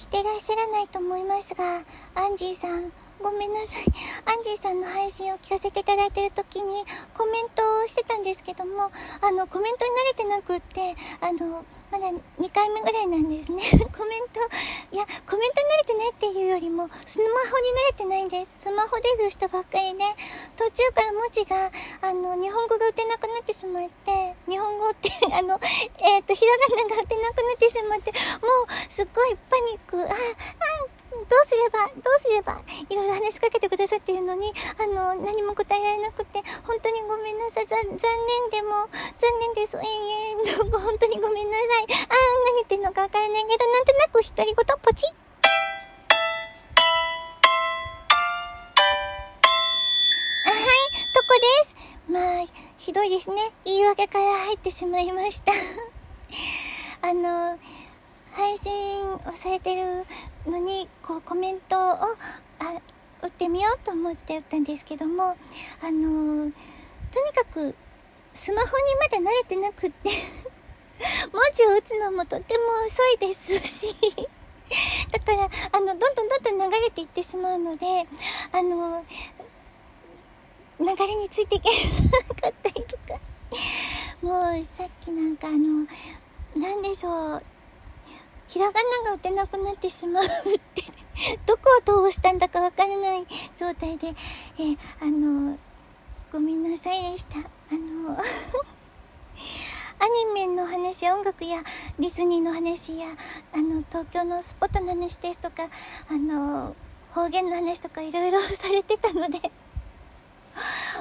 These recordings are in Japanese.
聞いてらっしゃらないと思いますが、アンジーさん、ごめんなさい。アンジーさんの配信を聞かせていただいてる時にコメントをしてたんですけども、あの、コメントに慣れてなくって、あの、まだ2回目ぐらいなんですね。コメント、いや、コメントに慣れてないっていうよりも、スマホに慣れてないんです。スマホデビューしたばっかりで、途中から文字が、あの、日本語が打てなくなってしまって、日本語って、あの、えっ、ー、と、ひらがながなくなってしまって、もう、すっごいパニック、あ、あ、どうすれば、どうすれば、いろいろ話しかけてくださっているのに、あの、何も答えられなくて、本当にごめんなさい。残念でも、残念です。ええー、本当にごめんなさい。あー、何言ってんのかわからないけど、なんとなく独り言、ポチッ。あ、はい、とこです。まあ、ひどいですね。言い訳から入ってしまいました。あの、配信をされてるのに、こうコメントを、あ、打ってみようと思って打ったんですけども、あの、とにかく、スマホにまだ慣れてなくって 文字を打つのもとても遅いですし だから、あの、どんどんどんどん流れていってしまうので、あの、流れについていけなかったりとかもう、さっきなんかあの、なんでしょう、ひらがなが打てなくなってしまうって どこを通したんだかわからない状態で、えー、あの、ごめんなさいでした。あの、アニメの話、音楽やディズニーの話や、あの、東京のスポットの話ですとか、あの、方言の話とかいろいろされてたので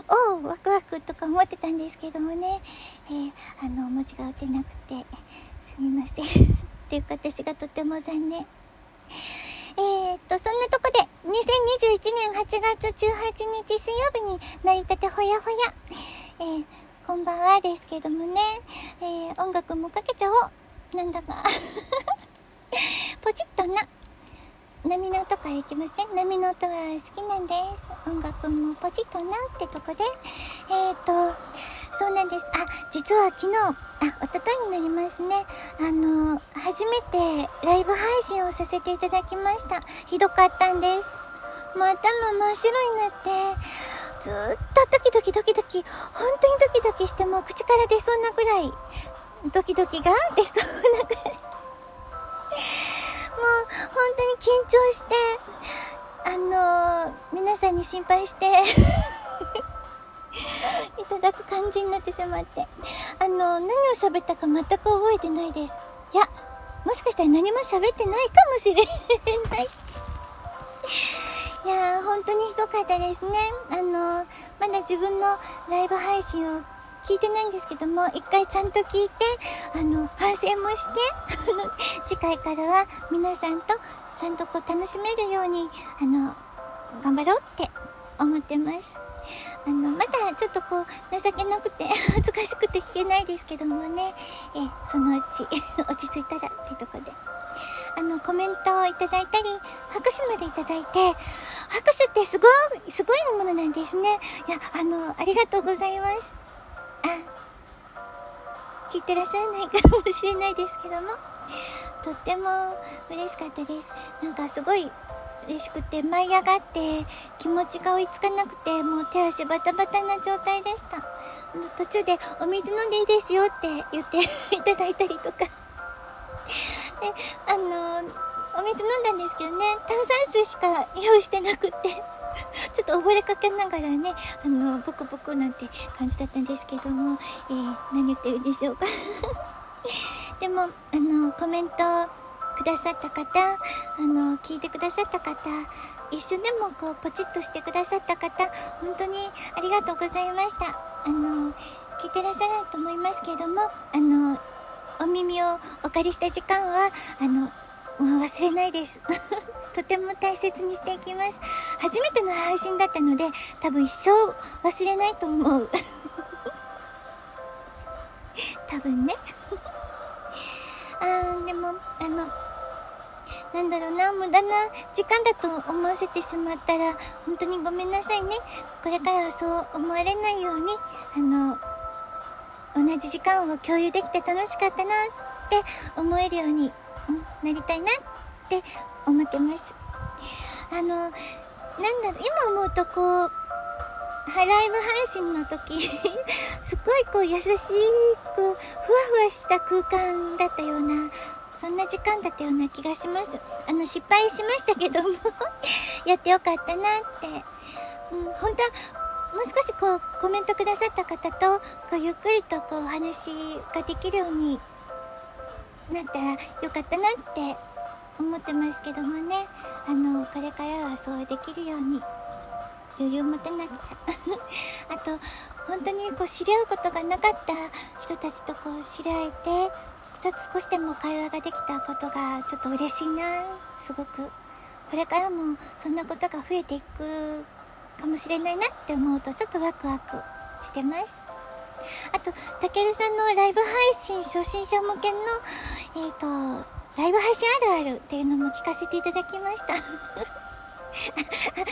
おう、ワクワクとか思ってたんですけどもね、えー、あの、文字が打てなくて、すみません っていうか私がとても残念。えー、っと、そんなとこで、2021年8月18日水曜日に成り立てほやほや。えー、こんばんはですけどもね、えー、音楽もかけちゃおう。なんだかポチッとな。波の音からいきますね。波の音が好きなんです。音楽もポチッとなってとこで、えっ、と、そうなんです。あ、実は昨日、あ、おとといになりますね。あの、初めてライブ配信をさせていただきました。ひどかったんです。もう頭真っ白になって、ずっとドキドキドキドキ、本当にドキドキしてもう口から出そうなぐらい、ドキドキが出そうなぐらい。もう本当に緊張して、あのー、皆さんに心配して いただく感じになってしまって。あの、何を喋ったか全く覚えてないです。いや、もしかしたら何も喋ってないかもしれない。いやー、本当にひどかったですね。あの、まだ自分のライブ配信を聞いてないんですけども、一回ちゃんと聞いて、あの、反省もして、あの、次回からは皆さんとちゃんとこう楽しめるように、あの、頑張ろうって思ってます。あの、まだちょっとこう、情けなくて恥ずかしくて聞けないですけどもね、え、そのうち 落ち着いたらってとこで。あの、コメントをいただいたり、拍手までいただいて、拍手ってすごい、すごいものなんですね。いや、あの、ありがとうございます。聞いてらっしゃらないかもしれないですけども、とっても嬉しかったです。なんかすごい嬉しくて舞い上がって気持ちが追いつかなくてもう手足バタバタな状態でした。途中でお水飲んでいいですよって言っていただいたりとか。であのお水飲んだんですけどね炭酸水しか用意してなくって。ちょっと溺れかけながらねあのボクボクなんて感じだったんですけども、えー、何言ってるでしょうか でもあのコメントくださった方、あの、聞いてくださった方、一瞬でもこう、ポチッとしてくださった方、本当にありがとうございました。あの、聞いてらっしゃらないと思いますけれども、あの、お耳をお借りした時間は、あの、もう忘れないです。とても大切にしていきます。初めての配信だったので、多分一生忘れないと思う。多分ね。あー、でも、あの、なんだろうな、無駄な時間だと思わせてしまったら、本当にごめんなさいね。これからはそう思われないように、あの、同じ時間を共有できて楽しかったなって思えるように、うん、なりたいなって思ってます。あの、なんだろう、今思うとこう、ライブ配信の時 すごいこう優しく、ふわふわした空間だったような、そんな時間だったような気がします。あの、失敗しましたけども やってよかったなって。うん、本当は、もう少しこう、コメントくださった方と、こう、ゆっくりとこう、お話ができるようになったらよかったなって思ってますけどもね。あの、これからはそうできるように余裕持てなくちゃ。あと本当にこう知り合うことがなかった人たちとこう知り合えて少しでも会話ができたことがちょっと嬉しいな。すごく。これからもそんなことが増えていくかもしれないなって思うとちょっとワクワクしてます。あとたけるさんのライブ配信初心者向けのえっ、ー、とライブ配信あるあるっていうのも聞かせていただきました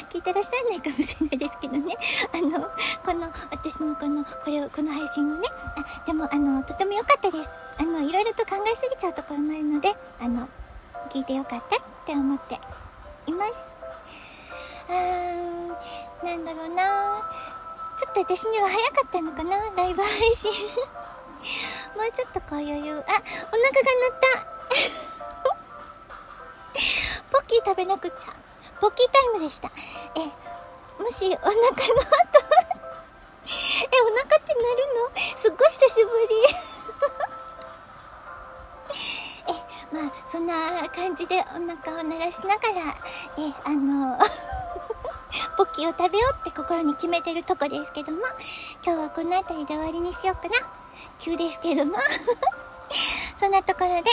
聞いてらっしゃらないかもしれないですけどね。あの、この、私のこの、これを、この配信をね。あ、でも、あの、とても良かったです。あの、いろいろと考えすぎちゃうところもあるので、あの、聞いてよかったって思っています。あー、なんだろうなちょっと私には早かったのかなライブ配信 もうちょっとこう余裕。あ、お腹が鳴った ポッキー食べなくちゃ。ポッキータイムでした。え、もしお腹の後 え、お腹ってなるの？すっごい久しぶり。え、まあ、そんな感じでお腹を鳴らしながら、え、あのポッキーを食べようって心に決めてるとこですけども、今日はこの辺りで終わりにしようかな。急ですけどもそんなところで、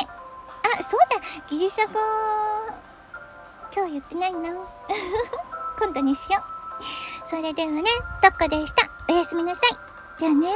そうだ、ギリシャ語今日言ってないな。今度にしよう。それではね、どっこでした。おやすみなさい。じゃあね。